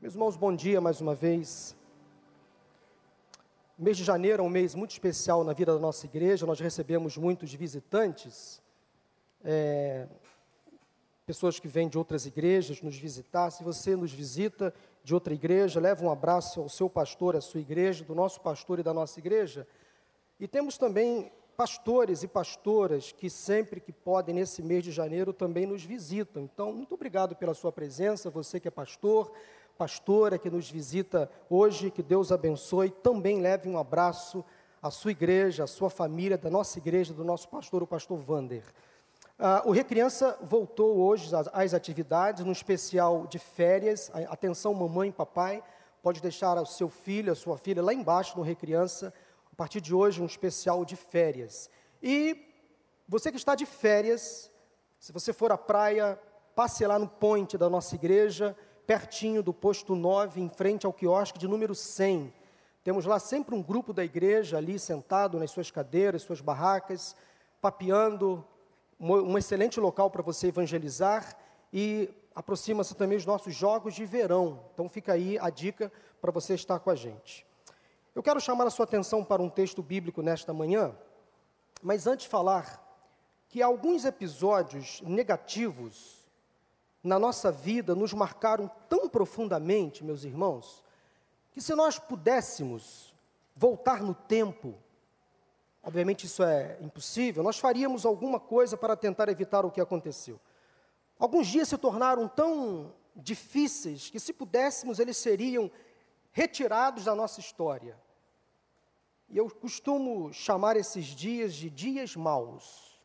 Meus irmãos, bom dia mais uma vez. O mês de janeiro é um mês muito especial na vida da nossa igreja, nós recebemos muitos visitantes, é, pessoas que vêm de outras igrejas nos visitar. Se você nos visita de outra igreja, leva um abraço ao seu pastor, à sua igreja, do nosso pastor e da nossa igreja. E temos também pastores e pastoras que sempre que podem, nesse mês de janeiro, também nos visitam. Então, muito obrigado pela sua presença, você que é pastor, pastora que nos visita hoje, que Deus abençoe. Também leve um abraço à sua igreja, à sua família, da nossa igreja, do nosso pastor, o pastor Vander. Ah, o Recriança voltou hoje às, às atividades, no especial de férias. Atenção, mamãe e papai, pode deixar o seu filho, a sua filha lá embaixo no Recriança. A partir de hoje, um especial de férias. E você que está de férias, se você for à praia, passe lá no ponte da nossa igreja, pertinho do posto 9, em frente ao quiosque de número 100. Temos lá sempre um grupo da igreja ali sentado nas suas cadeiras, suas barracas, papeando, um excelente local para você evangelizar e aproxima-se também os nossos jogos de verão. Então fica aí a dica para você estar com a gente. Eu quero chamar a sua atenção para um texto bíblico nesta manhã, mas antes falar que alguns episódios negativos na nossa vida nos marcaram tão profundamente, meus irmãos, que se nós pudéssemos voltar no tempo, obviamente isso é impossível, nós faríamos alguma coisa para tentar evitar o que aconteceu. Alguns dias se tornaram tão difíceis que, se pudéssemos, eles seriam retirados da nossa história. E eu costumo chamar esses dias de dias maus.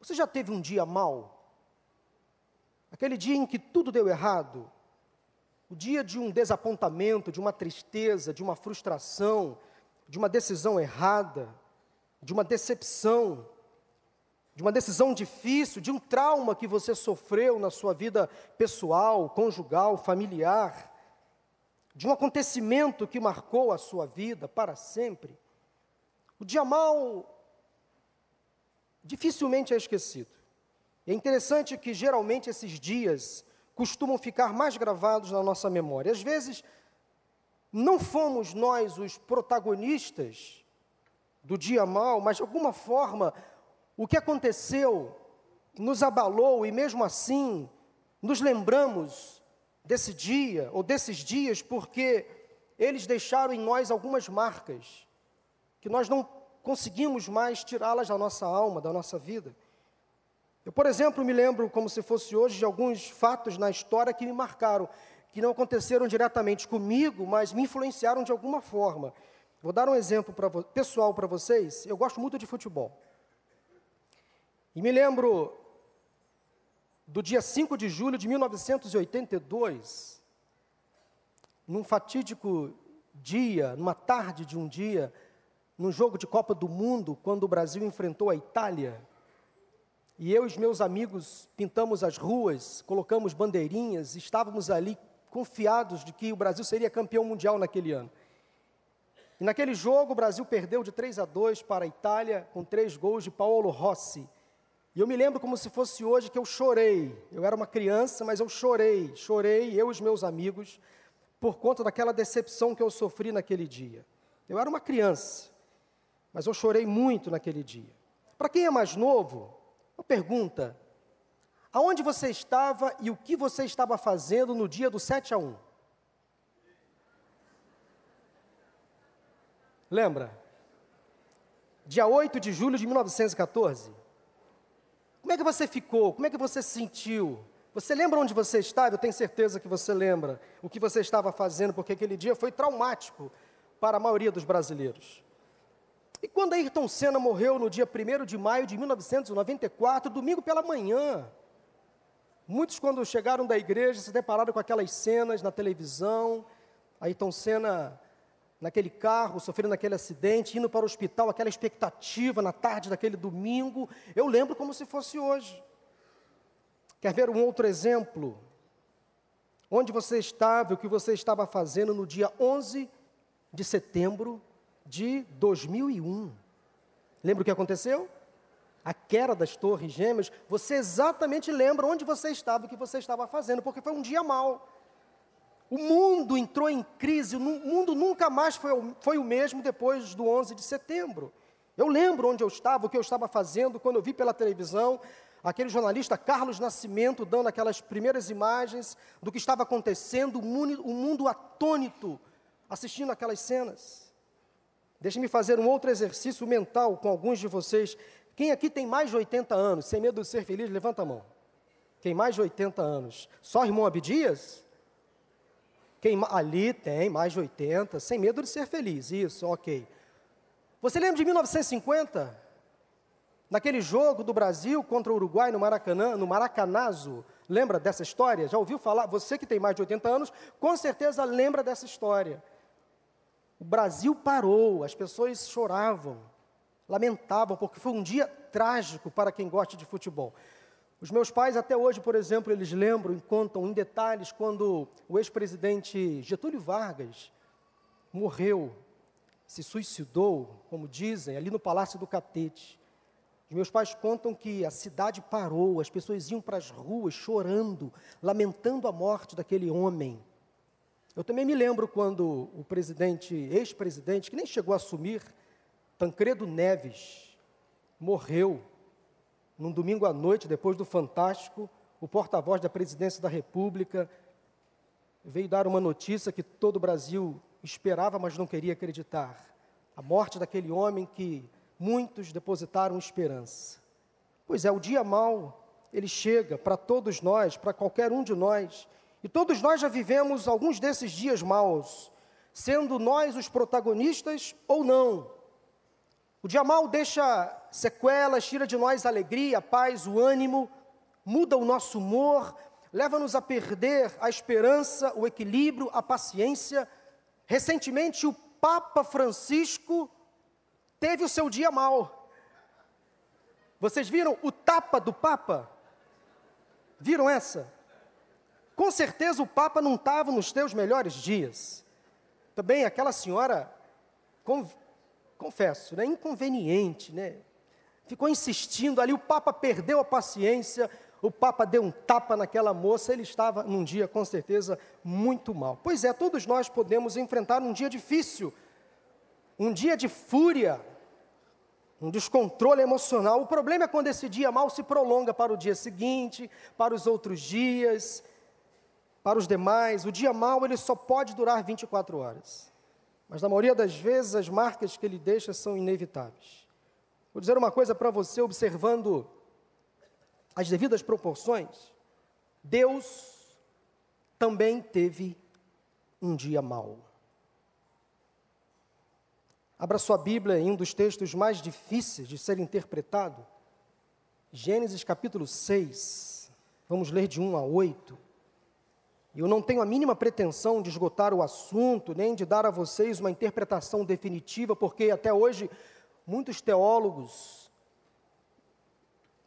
Você já teve um dia mau? Aquele dia em que tudo deu errado, o dia de um desapontamento, de uma tristeza, de uma frustração, de uma decisão errada, de uma decepção, de uma decisão difícil, de um trauma que você sofreu na sua vida pessoal, conjugal, familiar, de um acontecimento que marcou a sua vida para sempre. O dia mal dificilmente é esquecido. É interessante que geralmente esses dias costumam ficar mais gravados na nossa memória. Às vezes, não fomos nós os protagonistas do dia mal, mas de alguma forma o que aconteceu nos abalou e mesmo assim nos lembramos desse dia ou desses dias porque eles deixaram em nós algumas marcas que nós não conseguimos mais tirá-las da nossa alma, da nossa vida. Eu, por exemplo, me lembro, como se fosse hoje, de alguns fatos na história que me marcaram, que não aconteceram diretamente comigo, mas me influenciaram de alguma forma. Vou dar um exemplo pra, pessoal para vocês. Eu gosto muito de futebol. E me lembro do dia 5 de julho de 1982, num fatídico dia, numa tarde de um dia, num jogo de Copa do Mundo, quando o Brasil enfrentou a Itália. E eu e os meus amigos pintamos as ruas, colocamos bandeirinhas, estávamos ali confiados de que o Brasil seria campeão mundial naquele ano. E naquele jogo o Brasil perdeu de 3 a 2 para a Itália com três gols de Paulo Rossi. E eu me lembro como se fosse hoje que eu chorei. Eu era uma criança, mas eu chorei, chorei eu e os meus amigos por conta daquela decepção que eu sofri naquele dia. Eu era uma criança, mas eu chorei muito naquele dia. Para quem é mais novo, pergunta: aonde você estava e o que você estava fazendo no dia do 7 a 1? Lembra? Dia 8 de julho de 1914. Como é que você ficou? Como é que você se sentiu? Você lembra onde você estava? Eu tenho certeza que você lembra o que você estava fazendo, porque aquele dia foi traumático para a maioria dos brasileiros. E quando Ayrton Senna morreu no dia 1 de maio de 1994, domingo pela manhã, muitos, quando chegaram da igreja, se depararam com aquelas cenas na televisão, Ayrton Senna naquele carro, sofrendo aquele acidente, indo para o hospital, aquela expectativa na tarde daquele domingo. Eu lembro como se fosse hoje. Quer ver um outro exemplo? Onde você estava, o que você estava fazendo no dia 11 de setembro de 2001. Lembra o que aconteceu? A queda das torres gêmeas. Você exatamente lembra onde você estava, o que você estava fazendo, porque foi um dia mau. O mundo entrou em crise, o mundo nunca mais foi, foi o mesmo depois do 11 de setembro. Eu lembro onde eu estava, o que eu estava fazendo, quando eu vi pela televisão aquele jornalista Carlos Nascimento dando aquelas primeiras imagens do que estava acontecendo, o mundo, atônito, assistindo aquelas cenas. Deixe-me fazer um outro exercício mental com alguns de vocês. Quem aqui tem mais de 80 anos, sem medo de ser feliz, levanta a mão. Quem mais de 80 anos? Só irmão Abdias? Quem ali tem mais de 80, sem medo de ser feliz. Isso, ok. Você lembra de 1950? Naquele jogo do Brasil contra o Uruguai no Maracanã, no Maracanazo. Lembra dessa história? Já ouviu falar? Você que tem mais de 80 anos, com certeza lembra dessa história. O Brasil parou, as pessoas choravam, lamentavam, porque foi um dia trágico para quem gosta de futebol. Os meus pais, até hoje, por exemplo, eles lembram e contam em detalhes quando o ex-presidente Getúlio Vargas morreu, se suicidou, como dizem, ali no Palácio do Catete. Os meus pais contam que a cidade parou, as pessoas iam para as ruas chorando, lamentando a morte daquele homem. Eu também me lembro quando o presidente, ex-presidente, que nem chegou a assumir, Tancredo Neves, morreu num domingo à noite, depois do Fantástico, o porta-voz da presidência da República veio dar uma notícia que todo o Brasil esperava, mas não queria acreditar. A morte daquele homem que muitos depositaram esperança. Pois é, o dia mau, ele chega para todos nós, para qualquer um de nós, e todos nós já vivemos alguns desses dias maus, sendo nós os protagonistas ou não. O dia mal deixa sequelas, tira de nós a alegria, a paz, o ânimo, muda o nosso humor, leva-nos a perder a esperança, o equilíbrio, a paciência. Recentemente, o Papa Francisco teve o seu dia mal. Vocês viram o tapa do Papa? Viram essa? Com certeza o Papa não estava nos teus melhores dias. Também aquela senhora confesso, né, inconveniente, né? Ficou insistindo ali, o Papa perdeu a paciência, o Papa deu um tapa naquela moça, ele estava num dia com certeza muito mal. Pois é, todos nós podemos enfrentar um dia difícil, um dia de fúria, um descontrole emocional. O problema é quando esse dia mal se prolonga para o dia seguinte, para os outros dias, para os demais. O dia mal ele só pode durar 24 horas. Mas na maioria das vezes as marcas que ele deixa são inevitáveis. Vou dizer uma coisa para você, observando as devidas proporções. Deus também teve um dia mau. Abra sua Bíblia em um dos textos mais difíceis de ser interpretado, Gênesis capítulo 6. Vamos ler de 1 a 8. Eu não tenho a mínima pretensão de esgotar o assunto, nem de dar a vocês uma interpretação definitiva, porque até hoje muitos teólogos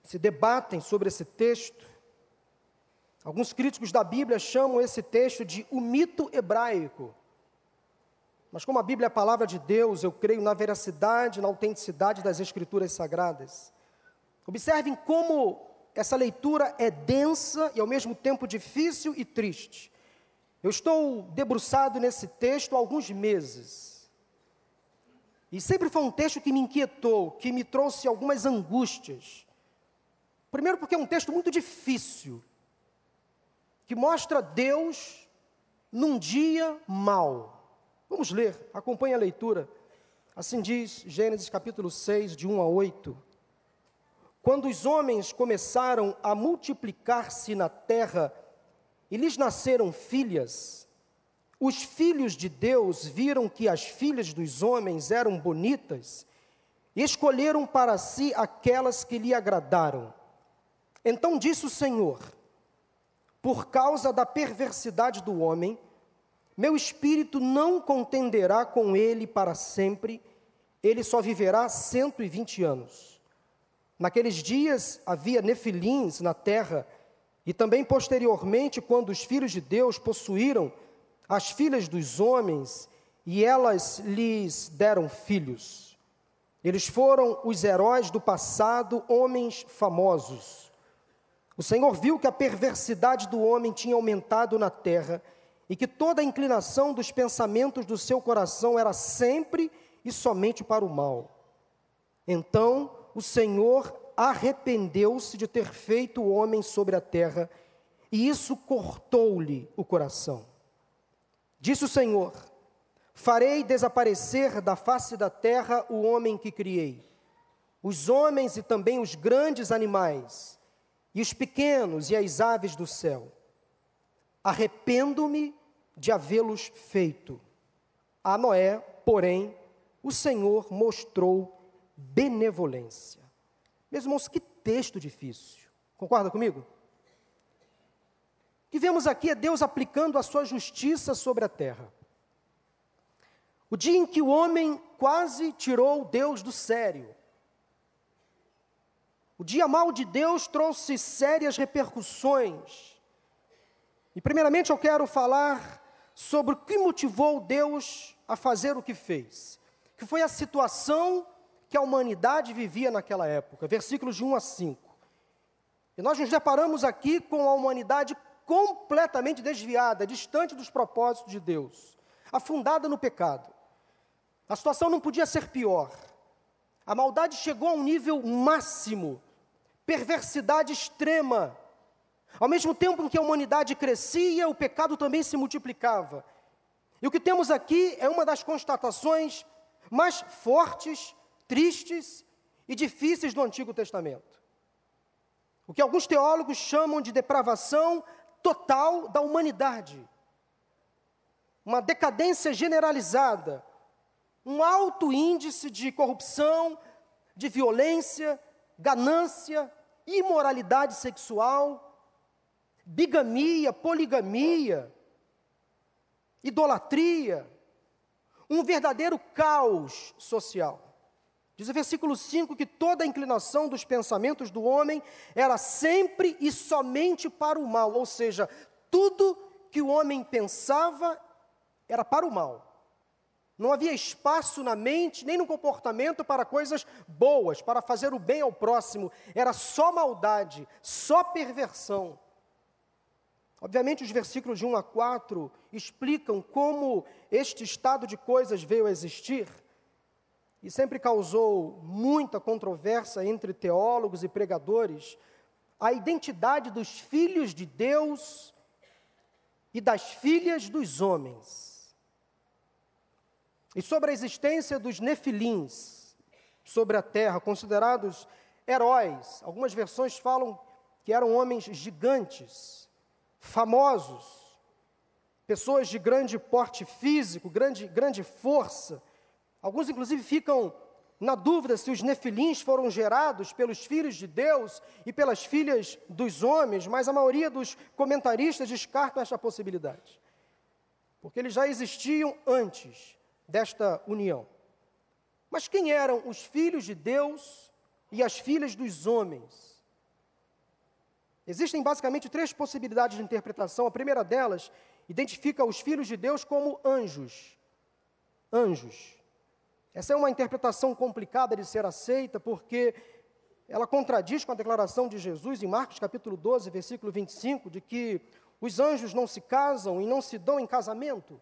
se debatem sobre esse texto. Alguns críticos da Bíblia chamam esse texto de o mito hebraico. Mas como a Bíblia é a palavra de Deus, eu creio na veracidade, na autenticidade das escrituras sagradas. Observem como essa leitura é densa e ao mesmo tempo difícil e triste. Eu estou debruçado nesse texto há alguns meses. E sempre foi um texto que me inquietou, que me trouxe algumas angústias. Primeiro, porque é um texto muito difícil, que mostra Deus num dia mau. Vamos ler, acompanhe a leitura. Assim diz Gênesis capítulo 6, de 1 a 8. Quando os homens começaram a multiplicar-se na terra e lhes nasceram filhas, os filhos de Deus viram que as filhas dos homens eram bonitas e escolheram para si aquelas que lhe agradaram. Então disse o Senhor: Por causa da perversidade do homem, meu espírito não contenderá com ele para sempre, ele só viverá cento e vinte anos. Naqueles dias havia nefilins na terra, e também posteriormente, quando os filhos de Deus possuíram as filhas dos homens, e elas lhes deram filhos. Eles foram os heróis do passado, homens famosos. O Senhor viu que a perversidade do homem tinha aumentado na terra, e que toda a inclinação dos pensamentos do seu coração era sempre e somente para o mal. Então o Senhor arrependeu-se de ter feito o homem sobre a terra, e isso cortou-lhe o coração. Disse o Senhor: Farei desaparecer da face da terra o homem que criei, os homens e também os grandes animais, e os pequenos e as aves do céu. Arrependo-me de havê-los feito. A Noé, porém, o Senhor mostrou benevolência. Meus irmãos, que texto difícil. Concorda comigo? O que vemos aqui é Deus aplicando a sua justiça sobre a terra. O dia em que o homem quase tirou Deus do sério. O dia mal de Deus trouxe sérias repercussões. E, primeiramente, eu quero falar sobre o que motivou Deus a fazer o que fez, que foi a situação que a humanidade vivia naquela época, versículos de 1 a 5. E nós nos deparamos aqui com a humanidade completamente desviada, distante dos propósitos de Deus, afundada no pecado. A situação não podia ser pior. A maldade chegou a um nível máximo, perversidade extrema. Ao mesmo tempo em que a humanidade crescia, o pecado também se multiplicava. E o que temos aqui é uma das constatações mais fortes, tristes e difíceis do Antigo Testamento. O que alguns teólogos chamam de depravação total da humanidade. Uma decadência generalizada, um alto índice de corrupção, de violência, ganância, imoralidade sexual, bigamia, poligamia, idolatria, um verdadeiro caos social. Diz o versículo 5 que toda a inclinação dos pensamentos do homem era sempre e somente para o mal, ou seja, tudo que o homem pensava era para o mal. Não havia espaço na mente nem no comportamento para coisas boas, para fazer o bem ao próximo. Era só maldade, só perversão. Obviamente, os versículos de 1 a 4 explicam como este estado de coisas veio a existir e sempre causou muita controvérsia entre teólogos e pregadores a identidade dos filhos de Deus e das filhas dos homens e sobre a existência dos nefilins sobre a terra, considerados heróis. Algumas versões falam que eram homens gigantes, famosos, pessoas de grande porte físico, grande, grande força. Alguns, inclusive, ficam na dúvida se os nefilins foram gerados pelos filhos de Deus e pelas filhas dos homens, mas a maioria dos comentaristas descartam esta possibilidade, porque eles já existiam antes desta união. Mas quem eram os filhos de Deus e as filhas dos homens? Existem basicamente três possibilidades de interpretação. A primeira delas identifica os filhos de Deus como anjos. Anjos. Essa é uma interpretação complicada de ser aceita, porque ela contradiz com a declaração de Jesus em Marcos capítulo 12, versículo 25, de que os anjos não se casam e não se dão em casamento.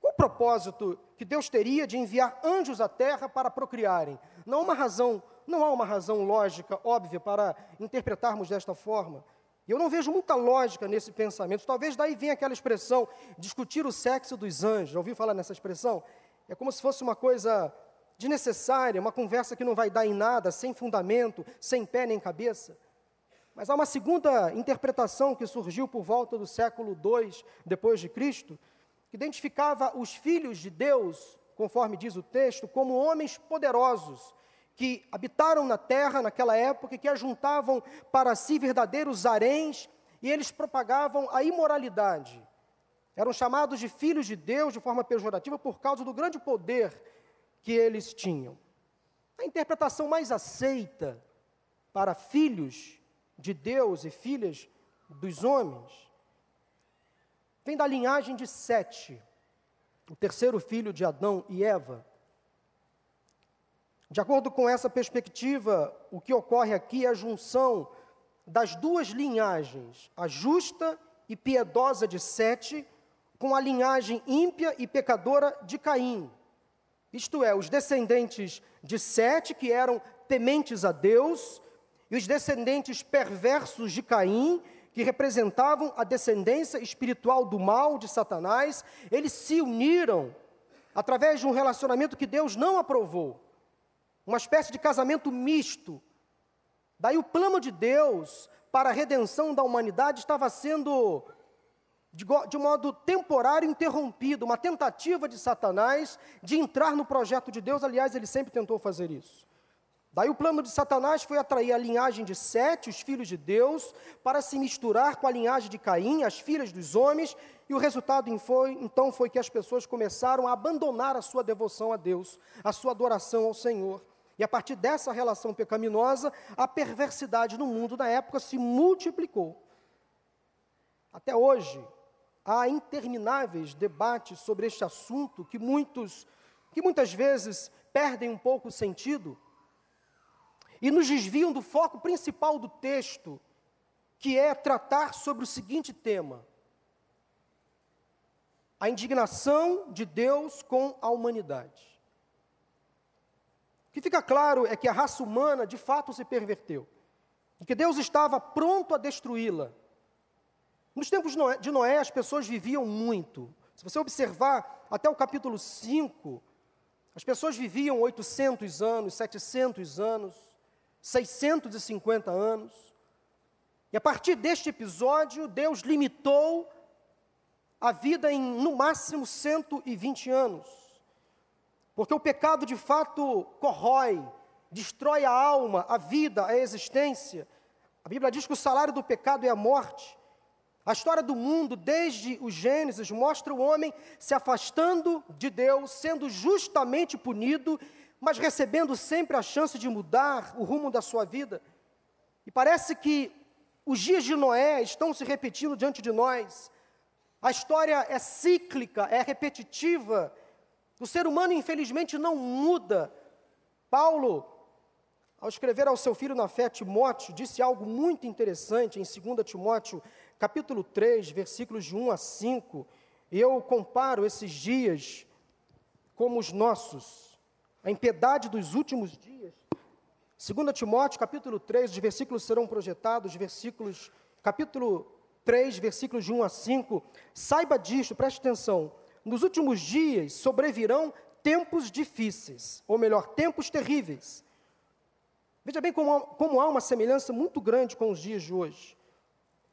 Qual o propósito que Deus teria de enviar anjos à terra para procriarem? Não há uma razão, não há uma razão lógica, óbvia, para interpretarmos desta forma. E eu não vejo muita lógica nesse pensamento. Talvez daí venha aquela expressão, discutir o sexo dos anjos. Já ouviu falar nessa expressão? É como se fosse uma coisa desnecessária, uma conversa que não vai dar em nada, sem fundamento, sem pé nem cabeça. Mas há uma segunda interpretação que surgiu por volta do século II depois de Cristo, que identificava os filhos de Deus, conforme diz o texto, como homens poderosos, que habitaram na terra naquela época e que ajuntavam para si verdadeiros haréns e eles propagavam a imoralidade. Eram chamados de filhos de Deus de forma pejorativa por causa do grande poder que eles tinham. A interpretação mais aceita para filhos de Deus e filhas dos homens vem da linhagem de Sete, o terceiro filho de Adão e Eva. De acordo com essa perspectiva, o que ocorre aqui é a junção das duas linhagens, a justa e piedosa de Sete, com a linhagem ímpia e pecadora de Caim. Isto é, os descendentes de Sete, que eram tementes a Deus, e os descendentes perversos de Caim, que representavam a descendência espiritual do mal de Satanás, eles se uniram através de um relacionamento que Deus não aprovou uma espécie de casamento misto. Daí o plano de Deus para a redenção da humanidade estava sendo, de, de modo temporário, interrompido, uma tentativa de Satanás de entrar no projeto de Deus, aliás, ele sempre tentou fazer isso. Daí o plano de Satanás foi atrair a linhagem de Sete, os filhos de Deus, para se misturar com a linhagem de Caim, as filhas dos homens, e o resultado foi, então foi que as pessoas começaram a abandonar a sua devoção a Deus, a sua adoração ao Senhor. E a partir dessa relação pecaminosa, a perversidade no mundo da época se multiplicou. Até hoje, há intermináveis debates sobre este assunto que muitos que muitas vezes perdem um pouco o sentido e nos desviam do foco principal do texto, que é tratar sobre o seguinte tema: a indignação de Deus com a humanidade. O que fica claro é que a raça humana de fato se perverteu, e que Deus estava pronto a destruí-la. Nos tempos de Noé, as pessoas viviam muito. Se você observar até o capítulo 5, as pessoas viviam 800 anos, 700 anos. 650 anos. E a partir deste episódio, Deus limitou a vida em, no máximo, 120 anos. Porque o pecado, de fato, corrói, destrói a alma, a vida, a existência. A Bíblia diz que o salário do pecado é a morte. A história do mundo, desde o Gênesis, mostra o homem se afastando de Deus, sendo justamente punido mas recebendo sempre a chance de mudar o rumo da sua vida. E parece que os dias de Noé estão se repetindo diante de nós. A história é cíclica, é repetitiva. O ser humano, infelizmente, não muda. Paulo, ao escrever ao seu filho na fé, Timóteo, disse algo muito interessante em 2 Timóteo, capítulo 3, versículos de 1 a 5. E eu comparo esses dias como os nossos a impiedade dos últimos dias. 2 Timóteo, capítulo 3, os versículos serão projetados, versículos, capítulo 3, versículos de 1 a 5. Saiba disto, preste atenção. Nos últimos dias sobrevirão tempos difíceis, ou melhor, tempos terríveis. Veja bem como, como há uma semelhança muito grande com os dias de hoje.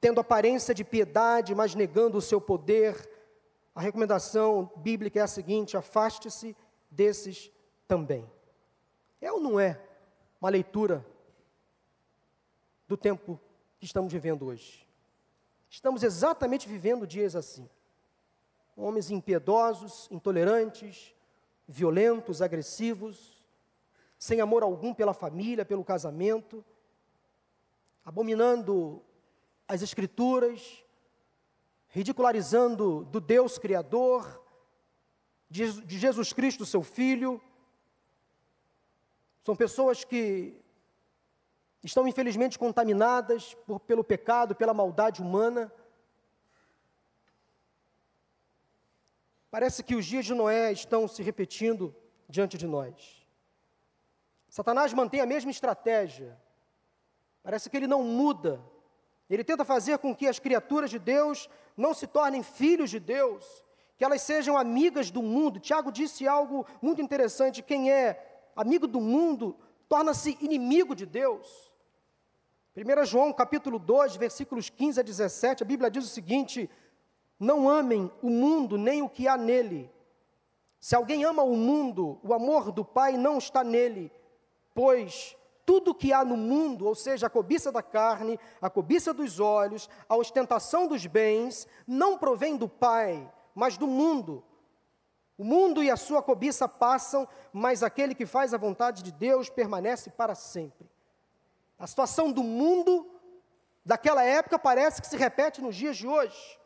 tendo aparência de piedade, mas negando o seu poder. A recomendação bíblica é a seguinte: afaste-se desses também. É ou não é uma leitura do tempo que estamos vivendo hoje? Estamos exatamente vivendo dias assim. Homens impiedosos, intolerantes, violentos, agressivos, sem amor algum pela família, pelo casamento, abominando as Escrituras, ridicularizando do Deus Criador, de Jesus Cristo, seu Filho, são pessoas que estão infelizmente contaminadas por, pelo pecado, pela maldade humana. Parece que os dias de Noé estão se repetindo diante de nós. Satanás mantém a mesma estratégia. Parece que ele não muda. Ele tenta fazer com que as criaturas de Deus não se tornem filhos de Deus, que elas sejam amigas do mundo. Tiago disse algo muito interessante: quem é amigo do mundo, torna-se inimigo de Deus. 1 João capítulo 2, versículos 15 a 17, a Bíblia diz o seguinte: Não amem o mundo nem o que há nele. Se alguém ama o mundo, o amor do Pai não está nele, pois tudo que há no mundo, ou seja, a cobiça da carne, a cobiça dos olhos, a ostentação dos bens, não provém do Pai, mas do mundo. O mundo e a sua cobiça passam, mas aquele que faz a vontade de Deus permanece para sempre. A situação do mundo daquela época parece que se repete nos dias de hoje.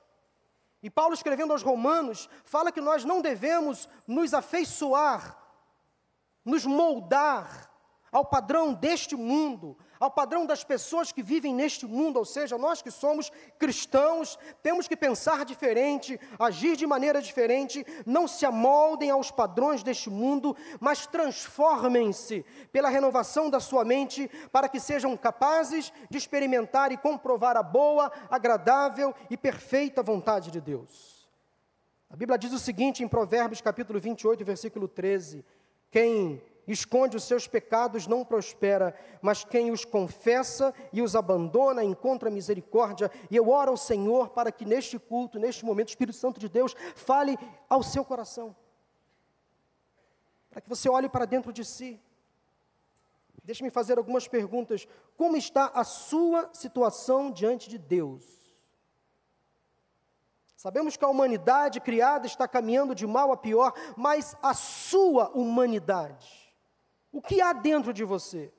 E Paulo, escrevendo aos Romanos, fala que nós não devemos nos afeiçoar, nos moldar ao padrão deste mundo, ao padrão das pessoas que vivem neste mundo, ou seja, nós que somos cristãos, temos que pensar diferente, agir de maneira diferente, não se amoldem aos padrões deste mundo, mas transformem-se pela renovação da sua mente, para que sejam capazes de experimentar e comprovar a boa, agradável e perfeita vontade de Deus. A Bíblia diz o seguinte em Provérbios capítulo 28, versículo 13: Quem esconde os seus pecados não prospera, mas quem os confessa e os abandona encontra misericórdia. E eu oro ao Senhor para que neste culto, neste momento, o Espírito Santo de Deus fale ao seu coração. Para que você olhe para dentro de si. Deixe-me fazer algumas perguntas. Como está a sua situação diante de Deus? Sabemos que a humanidade criada está caminhando de mal a pior, mas a sua humanidade o que há dentro de você?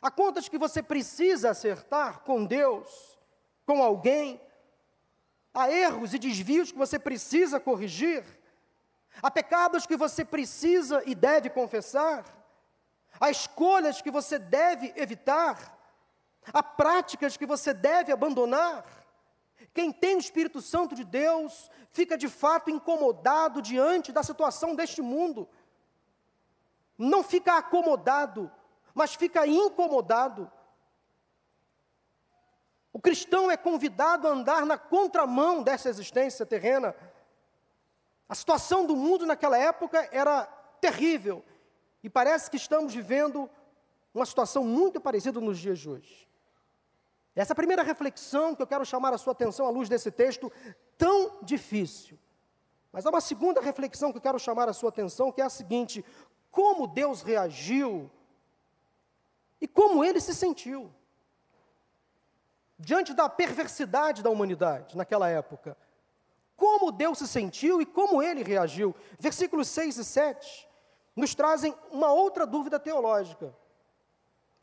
Há contas que você precisa acertar com Deus, com alguém? Há erros e desvios que você precisa corrigir? Há pecados que você precisa e deve confessar? Há escolhas que você deve evitar? Há práticas que você deve abandonar? Quem tem o Espírito Santo de Deus fica de fato incomodado diante da situação deste mundo não fica acomodado, mas fica incomodado. O cristão é convidado a andar na contramão dessa existência terrena. A situação do mundo naquela época era terrível, e parece que estamos vivendo uma situação muito parecida nos dias de hoje. Essa é a primeira reflexão que eu quero chamar a sua atenção à luz desse texto tão difícil. Mas há uma segunda reflexão que eu quero chamar a sua atenção, que é a seguinte: como Deus reagiu e como ele se sentiu diante da perversidade da humanidade naquela época. Como Deus se sentiu e como ele reagiu. Versículos 6 e 7 nos trazem uma outra dúvida teológica.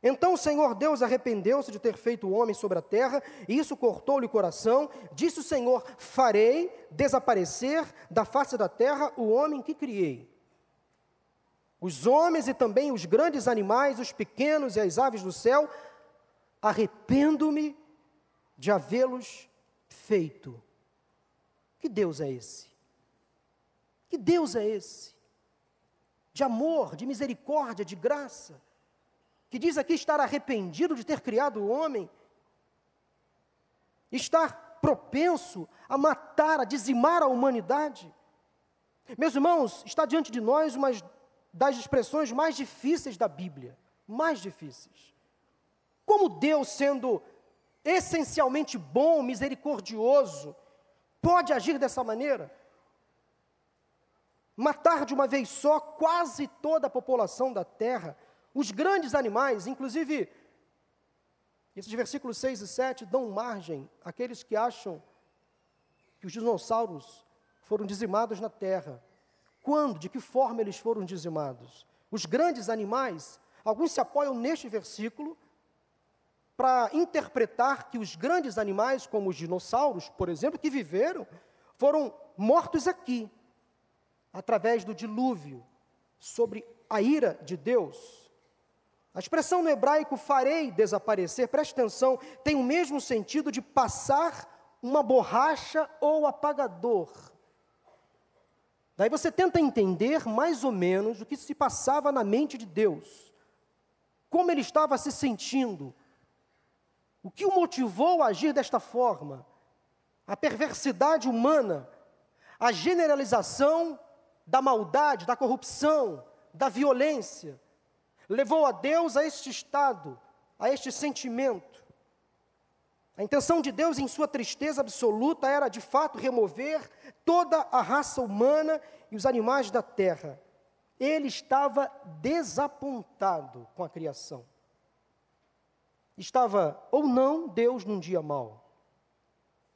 Então o Senhor Deus arrependeu-se de ter feito o homem sobre a terra, e isso cortou-lhe o coração. Disse o Senhor: Farei desaparecer da face da terra o homem que criei os homens e também os grandes animais, os pequenos e as aves do céu, arrependo-me de havê-los feito. Que Deus é esse? Que Deus é esse? De amor, de misericórdia, de graça, que diz aqui estar arrependido de ter criado o homem, estar propenso a matar, a dizimar a humanidade. Meus irmãos, está diante de nós uma das expressões mais difíceis da Bíblia, mais difíceis. Como Deus, sendo essencialmente bom, misericordioso, pode agir dessa maneira? Matar de uma vez só quase toda a população da terra, os grandes animais, inclusive, esses versículos 6 e 7 dão margem àqueles que acham que os dinossauros foram dizimados na terra. Quando, de que forma eles foram dizimados? Os grandes animais, alguns se apoiam neste versículo para interpretar que os grandes animais, como os dinossauros, por exemplo, que viveram, foram mortos aqui, através do dilúvio, sobre a ira de Deus. A expressão no hebraico farei desaparecer, preste atenção, tem o mesmo sentido de passar uma borracha ou apagador. Daí você tenta entender mais ou menos o que se passava na mente de Deus, como ele estava se sentindo, o que o motivou a agir desta forma, a perversidade humana, a generalização da maldade, da corrupção, da violência, levou a Deus a este estado, a este sentimento. A intenção de Deus, em sua tristeza absoluta, era de fato remover toda a raça humana e os animais da terra. Ele estava desapontado com a criação. Estava ou não Deus num dia mau?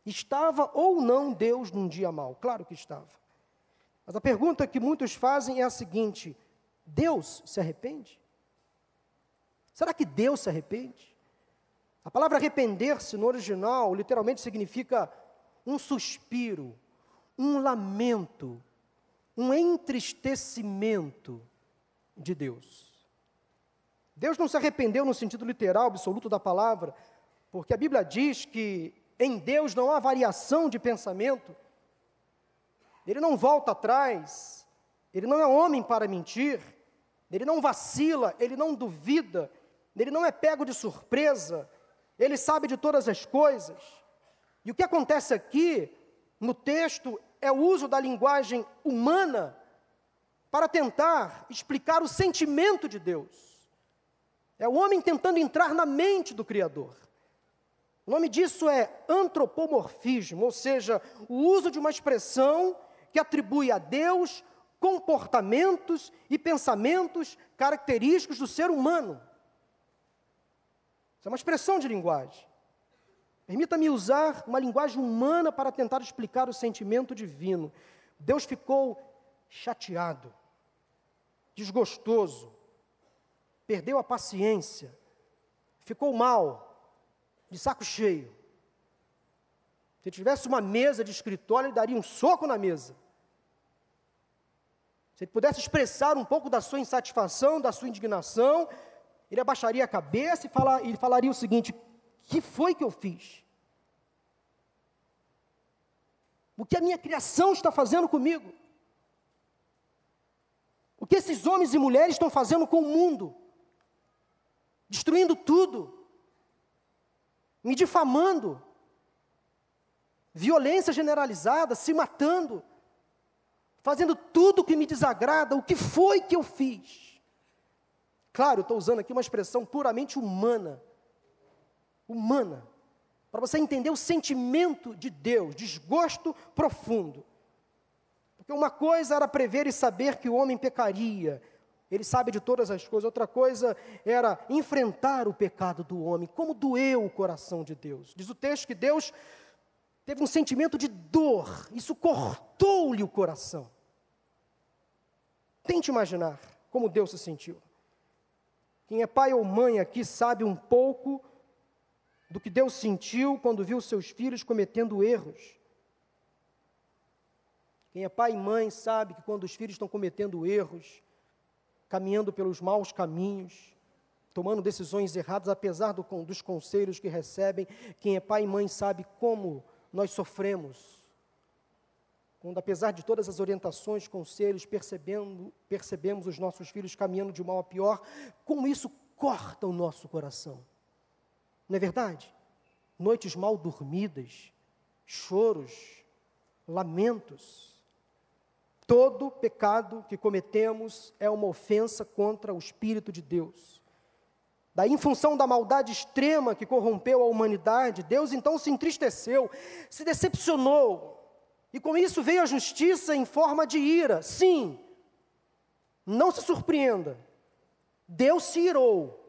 Estava ou não Deus num dia mau? Claro que estava. Mas a pergunta que muitos fazem é a seguinte: Deus se arrepende? Será que Deus se arrepende? A palavra arrepender-se no original literalmente significa um suspiro, um lamento, um entristecimento de Deus. Deus não se arrependeu no sentido literal, absoluto da palavra, porque a Bíblia diz que em Deus não há variação de pensamento, ele não volta atrás, ele não é homem para mentir, ele não vacila, ele não duvida, ele não é pego de surpresa, ele sabe de todas as coisas. E o que acontece aqui no texto é o uso da linguagem humana para tentar explicar o sentimento de Deus. É o homem tentando entrar na mente do Criador. O nome disso é antropomorfismo, ou seja, o uso de uma expressão que atribui a Deus comportamentos e pensamentos característicos do ser humano. Isso é uma expressão de linguagem. Permita-me usar uma linguagem humana para tentar explicar o sentimento divino. Deus ficou chateado, desgostoso, perdeu a paciência, ficou mal, de saco cheio. Se tivesse uma mesa de escritório, ele daria um soco na mesa. Se ele pudesse expressar um pouco da sua insatisfação, da sua indignação, ele abaixaria a cabeça e falar, ele falaria o seguinte: que foi que eu fiz? O que a minha criação está fazendo comigo? O que esses homens e mulheres estão fazendo com o mundo? destruindo tudo, me difamando, violência generalizada, se matando, fazendo tudo que me desagrada, o que foi que eu fiz? Claro, estou usando aqui uma expressão puramente humana, humana, para você entender o sentimento de Deus, desgosto profundo. Porque uma coisa era prever e saber que o homem pecaria, ele sabe de todas as coisas. Outra coisa era enfrentar o pecado do homem. Como doeu o coração de Deus. Diz o texto que Deus teve um sentimento de dor. Isso cortou-lhe o coração. Tente imaginar como Deus se sentiu. Quem é pai ou mãe aqui sabe um pouco do que Deus sentiu quando viu seus filhos cometendo erros. Quem é pai e mãe sabe que quando os filhos estão cometendo erros, caminhando pelos maus caminhos, tomando decisões erradas, apesar do, dos conselhos que recebem. Quem é pai e mãe sabe como nós sofremos. Quando, apesar de todas as orientações, conselhos, percebemos os nossos filhos caminhando de mal a pior, como isso corta o nosso coração. Não é verdade? Noites mal dormidas, choros, lamentos Todo pecado que cometemos é uma ofensa contra o Espírito de Deus. Daí, em função da maldade extrema que corrompeu a humanidade, Deus então se entristeceu, se decepcionou, e com isso veio a justiça em forma de ira. Sim, não se surpreenda, Deus se irou.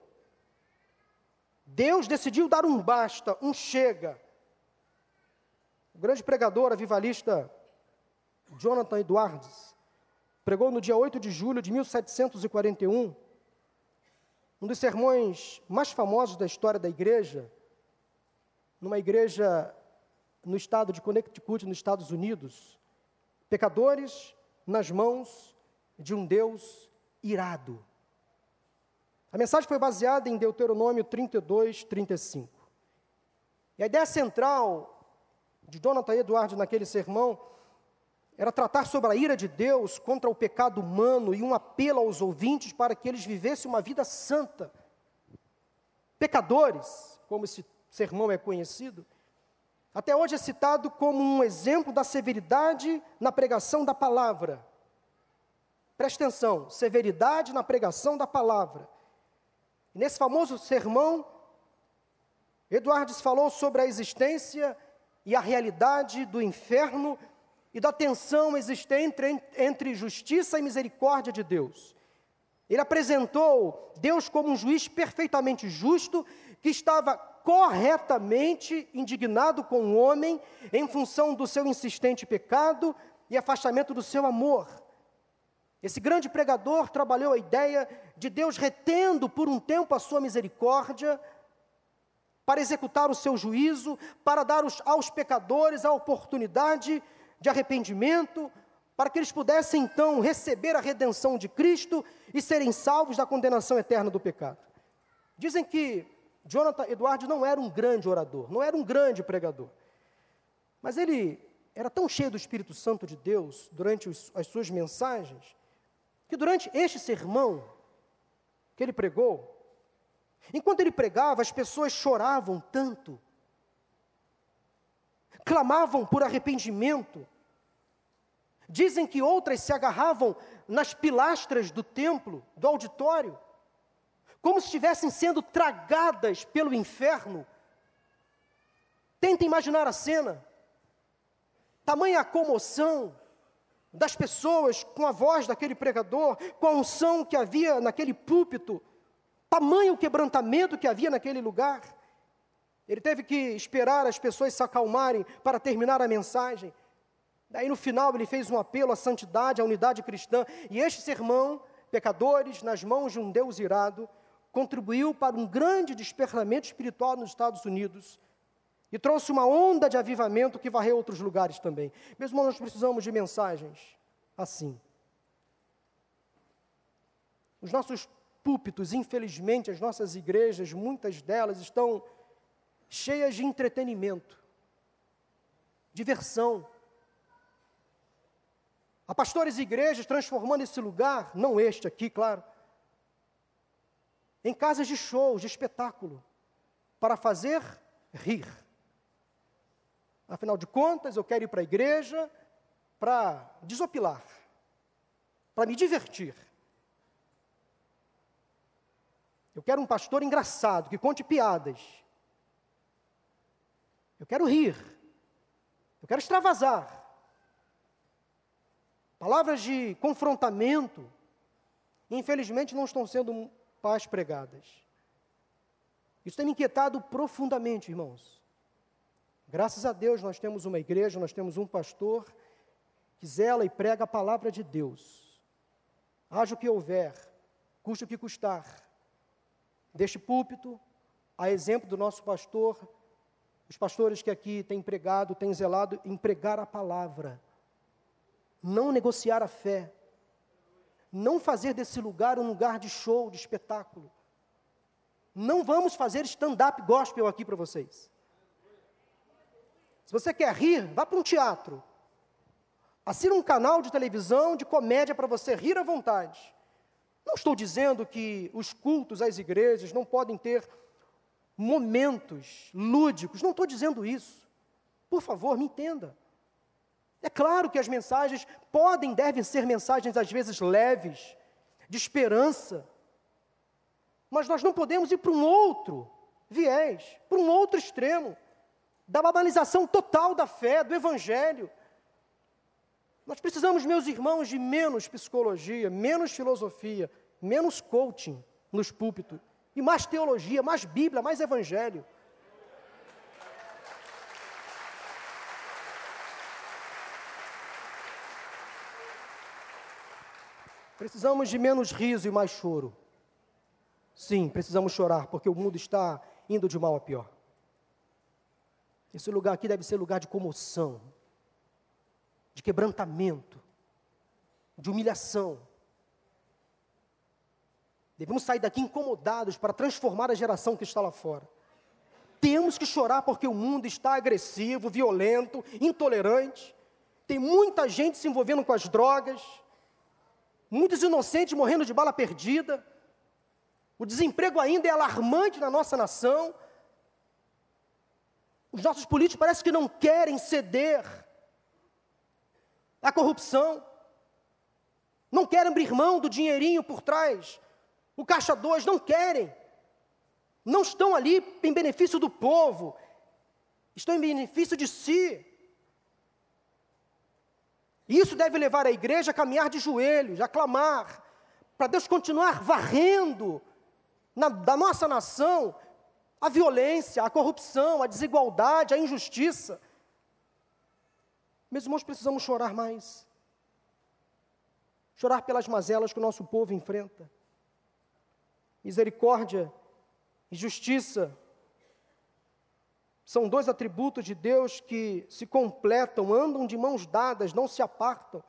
Deus decidiu dar um basta, um chega. O grande pregador avivalista Jonathan Edwards, pregou no dia 8 de julho de 1741, um dos sermões mais famosos da história da igreja, numa igreja no estado de Connecticut, nos Estados Unidos, pecadores nas mãos de um Deus irado. A mensagem foi baseada em Deuteronômio 32, 35. E a ideia central de Jonathan Edwards naquele sermão era tratar sobre a ira de Deus contra o pecado humano e um apelo aos ouvintes para que eles vivessem uma vida santa. Pecadores, como esse sermão é conhecido, até hoje é citado como um exemplo da severidade na pregação da palavra. Preste atenção, severidade na pregação da palavra. nesse famoso sermão, Eduardes falou sobre a existência e a realidade do inferno e da tensão existente entre justiça e misericórdia de Deus. Ele apresentou Deus como um juiz perfeitamente justo que estava corretamente indignado com o homem em função do seu insistente pecado e afastamento do seu amor. Esse grande pregador trabalhou a ideia de Deus retendo por um tempo a sua misericórdia, para executar o seu juízo, para dar aos pecadores a oportunidade de arrependimento, para que eles pudessem então receber a redenção de Cristo e serem salvos da condenação eterna do pecado. Dizem que Jonathan Edwards não era um grande orador, não era um grande pregador, mas ele era tão cheio do Espírito Santo de Deus durante as suas mensagens, que durante este sermão que ele pregou, enquanto ele pregava, as pessoas choravam tanto, clamavam por arrependimento, Dizem que outras se agarravam nas pilastras do templo, do auditório, como se estivessem sendo tragadas pelo inferno. Tenta imaginar a cena. Tamanha a comoção das pessoas com a voz daquele pregador, com a unção que havia naquele púlpito, tamanho quebrantamento que havia naquele lugar. Ele teve que esperar as pessoas se acalmarem para terminar a mensagem. Daí no final ele fez um apelo à santidade, à unidade cristã, e este sermão, Pecadores nas mãos de um Deus irado, contribuiu para um grande despertamento espiritual nos Estados Unidos e trouxe uma onda de avivamento que varreu outros lugares também. Mesmo nós precisamos de mensagens assim. Os nossos púlpitos, infelizmente, as nossas igrejas, muitas delas estão cheias de entretenimento, diversão, Há pastores e igrejas transformando esse lugar, não este aqui, claro, em casas de shows, de espetáculo, para fazer rir. Afinal de contas, eu quero ir para a igreja para desopilar, para me divertir. Eu quero um pastor engraçado, que conte piadas. Eu quero rir. Eu quero extravasar. Palavras de confrontamento, infelizmente, não estão sendo paz pregadas. Isso tem me inquietado profundamente, irmãos. Graças a Deus nós temos uma igreja, nós temos um pastor que zela e prega a palavra de Deus. Haja o que houver, custe o que custar. Deste púlpito, a exemplo do nosso pastor, os pastores que aqui têm pregado, têm zelado em pregar a palavra não negociar a fé, não fazer desse lugar um lugar de show, de espetáculo. Não vamos fazer stand-up gospel aqui para vocês. Se você quer rir, vá para um teatro. Assina um canal de televisão de comédia para você rir à vontade. Não estou dizendo que os cultos às igrejas não podem ter momentos lúdicos, não estou dizendo isso. Por favor, me entenda. É claro que as mensagens podem, devem ser mensagens às vezes leves, de esperança, mas nós não podemos ir para um outro viés, para um outro extremo, da banalização total da fé, do Evangelho. Nós precisamos, meus irmãos, de menos psicologia, menos filosofia, menos coaching nos púlpitos, e mais teologia, mais Bíblia, mais Evangelho. Precisamos de menos riso e mais choro. Sim, precisamos chorar, porque o mundo está indo de mal a pior. Esse lugar aqui deve ser lugar de comoção, de quebrantamento, de humilhação. Devemos sair daqui incomodados para transformar a geração que está lá fora. Temos que chorar porque o mundo está agressivo, violento, intolerante. Tem muita gente se envolvendo com as drogas, muitos inocentes morrendo de bala perdida. O desemprego ainda é alarmante na nossa nação. Os nossos políticos parece que não querem ceder à corrupção. Não querem abrir mão do dinheirinho por trás. O caixa 2 não querem. Não estão ali em benefício do povo. Estão em benefício de si. Isso deve levar a igreja a caminhar de joelhos, a clamar, para Deus continuar varrendo na, da nossa nação a violência, a corrupção, a desigualdade, a injustiça. Meus irmãos, precisamos chorar mais. Chorar pelas mazelas que o nosso povo enfrenta. Misericórdia e justiça são dois atributos de Deus que se completam, andam de mãos dadas, não se apartam.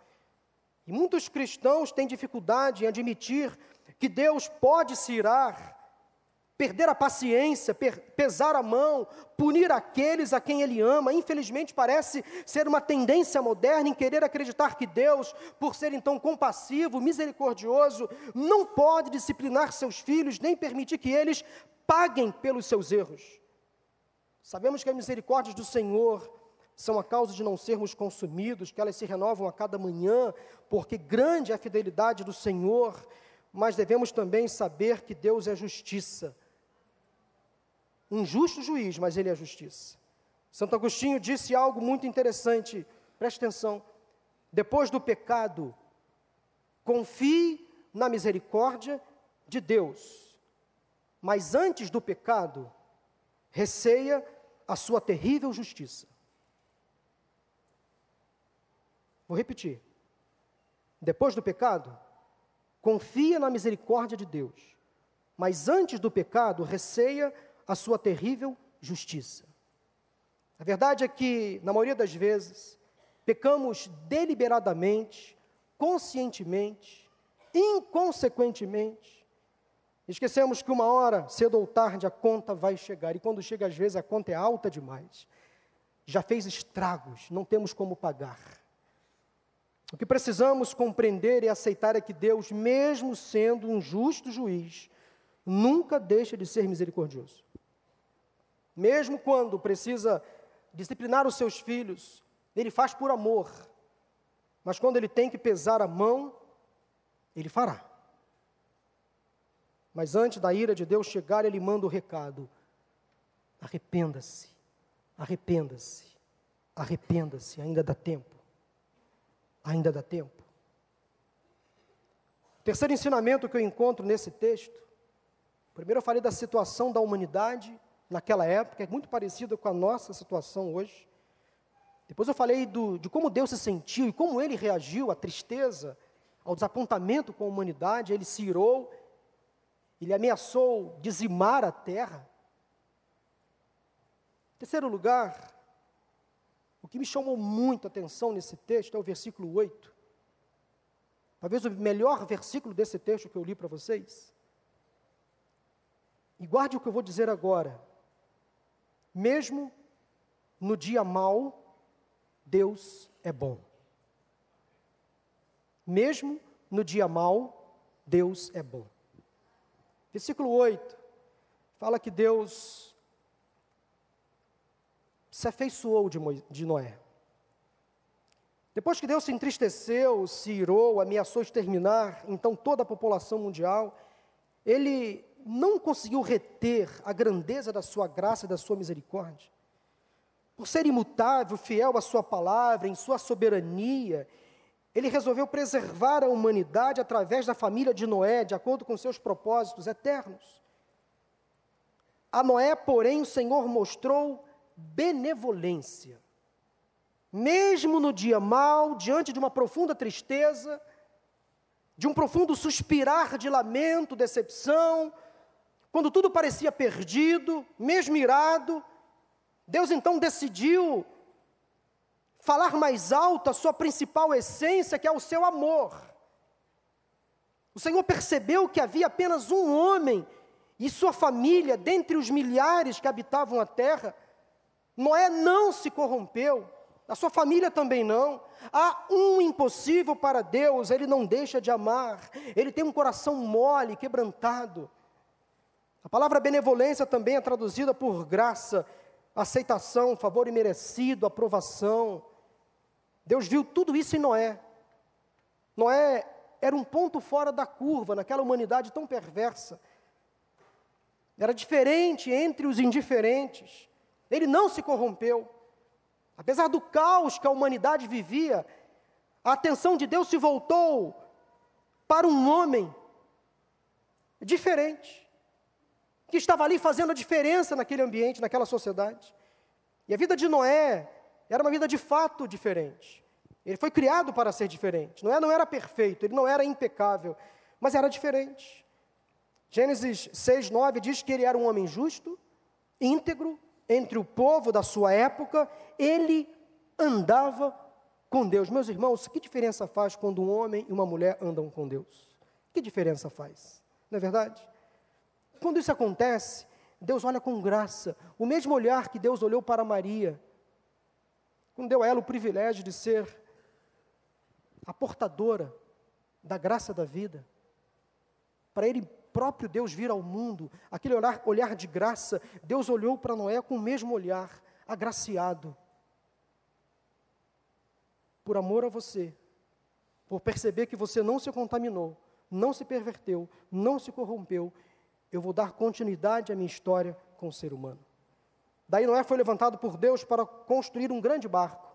E muitos cristãos têm dificuldade em admitir que Deus pode se irar, perder a paciência, pesar a mão, punir aqueles a quem Ele ama. Infelizmente, parece ser uma tendência moderna em querer acreditar que Deus, por ser então compassivo, misericordioso, não pode disciplinar seus filhos, nem permitir que eles paguem pelos seus erros. Sabemos que as misericórdias do Senhor são a causa de não sermos consumidos, que elas se renovam a cada manhã, porque grande é a fidelidade do Senhor, mas devemos também saber que Deus é justiça. Um justo juiz, mas Ele é justiça. Santo Agostinho disse algo muito interessante, preste atenção. Depois do pecado, confie na misericórdia de Deus, mas antes do pecado, receia a sua terrível justiça. Vou repetir. Depois do pecado, confia na misericórdia de Deus, mas antes do pecado, receia a sua terrível justiça. A verdade é que, na maioria das vezes, pecamos deliberadamente, conscientemente, inconsequentemente, Esquecemos que uma hora, cedo ou tarde, a conta vai chegar. E quando chega, às vezes, a conta é alta demais. Já fez estragos, não temos como pagar. O que precisamos compreender e aceitar é que Deus, mesmo sendo um justo juiz, nunca deixa de ser misericordioso. Mesmo quando precisa disciplinar os seus filhos, ele faz por amor. Mas quando ele tem que pesar a mão, ele fará. Mas antes da ira de Deus chegar, ele manda o recado: arrependa-se, arrependa-se, arrependa-se, ainda dá tempo. Ainda dá tempo. O terceiro ensinamento que eu encontro nesse texto, primeiro eu falei da situação da humanidade naquela época, é muito parecida com a nossa situação hoje. Depois eu falei do, de como Deus se sentiu e como ele reagiu à tristeza, ao desapontamento com a humanidade, ele se irou ele ameaçou dizimar a terra. Em terceiro lugar, o que me chamou muito a atenção nesse texto é o versículo 8. Talvez o melhor versículo desse texto que eu li para vocês. E guarde o que eu vou dizer agora. Mesmo no dia mau, Deus é bom. Mesmo no dia mau, Deus é bom. Versículo 8 fala que Deus se afeiçoou de Noé. Depois que Deus se entristeceu, se irou, ameaçou exterminar, então toda a população mundial, ele não conseguiu reter a grandeza da sua graça e da sua misericórdia. Por ser imutável, fiel à sua palavra, em sua soberania, ele resolveu preservar a humanidade através da família de Noé, de acordo com seus propósitos eternos. A Noé, porém, o Senhor mostrou benevolência. Mesmo no dia mau, diante de uma profunda tristeza, de um profundo suspirar de lamento, decepção, quando tudo parecia perdido, mesmo irado, Deus então decidiu falar mais alto a sua principal essência, que é o seu amor. O Senhor percebeu que havia apenas um homem e sua família dentre os milhares que habitavam a terra. Noé não se corrompeu, a sua família também não. Há um impossível para Deus, ele não deixa de amar, ele tem um coração mole, quebrantado. A palavra benevolência também é traduzida por graça, aceitação, favor imerecido, aprovação. Deus viu tudo isso em Noé. Noé era um ponto fora da curva naquela humanidade tão perversa. Era diferente entre os indiferentes. Ele não se corrompeu. Apesar do caos que a humanidade vivia, a atenção de Deus se voltou para um homem diferente, que estava ali fazendo a diferença naquele ambiente, naquela sociedade. E a vida de Noé era uma vida de fato diferente. Ele foi criado para ser diferente. Noé não era perfeito, ele não era impecável, mas era diferente. Gênesis 6, 9 diz que ele era um homem justo, íntegro, entre o povo da sua época, ele andava com Deus. Meus irmãos, que diferença faz quando um homem e uma mulher andam com Deus? Que diferença faz? Não é verdade? Quando isso acontece, Deus olha com graça, o mesmo olhar que Deus olhou para Maria, quando deu a ela o privilégio de ser a portadora da graça da vida, para ele próprio Deus vir ao mundo, aquele olhar, olhar de graça, Deus olhou para Noé com o mesmo olhar, agraciado. Por amor a você, por perceber que você não se contaminou, não se perverteu, não se corrompeu, eu vou dar continuidade à minha história com o ser humano. Daí Noé foi levantado por Deus para construir um grande barco.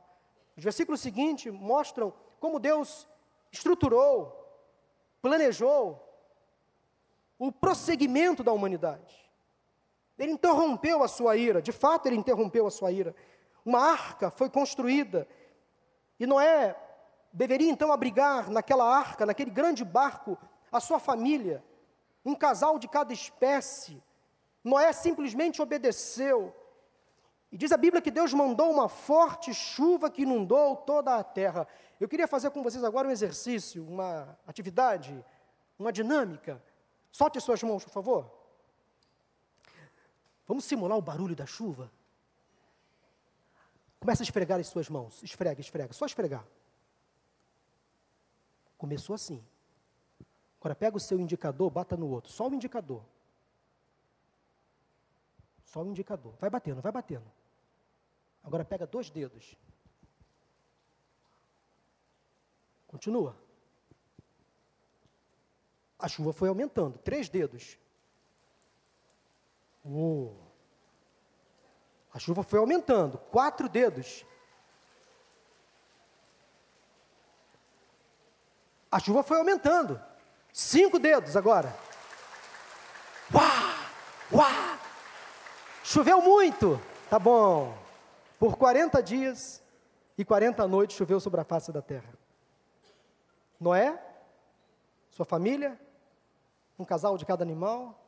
Os versículos seguintes mostram como Deus estruturou, planejou o prosseguimento da humanidade. Ele interrompeu a sua ira, de fato ele interrompeu a sua ira. Uma arca foi construída e Noé deveria então abrigar naquela arca, naquele grande barco, a sua família, um casal de cada espécie. Noé simplesmente obedeceu. E diz a Bíblia que Deus mandou uma forte chuva que inundou toda a terra. Eu queria fazer com vocês agora um exercício, uma atividade, uma dinâmica. Solte suas mãos, por favor. Vamos simular o barulho da chuva? Começa a esfregar as suas mãos. Esfrega, esfrega. Só esfregar. Começou assim. Agora pega o seu indicador, bata no outro. Só o indicador. Só o indicador. Vai batendo, vai batendo. Agora pega dois dedos. Continua. A chuva foi aumentando. Três dedos. Um. A chuva foi aumentando. Quatro dedos. A chuva foi aumentando. Cinco dedos agora. Uá! Uá! Choveu muito. Tá bom. Por 40 dias e 40 noites choveu sobre a face da terra. Noé, sua família, um casal de cada animal,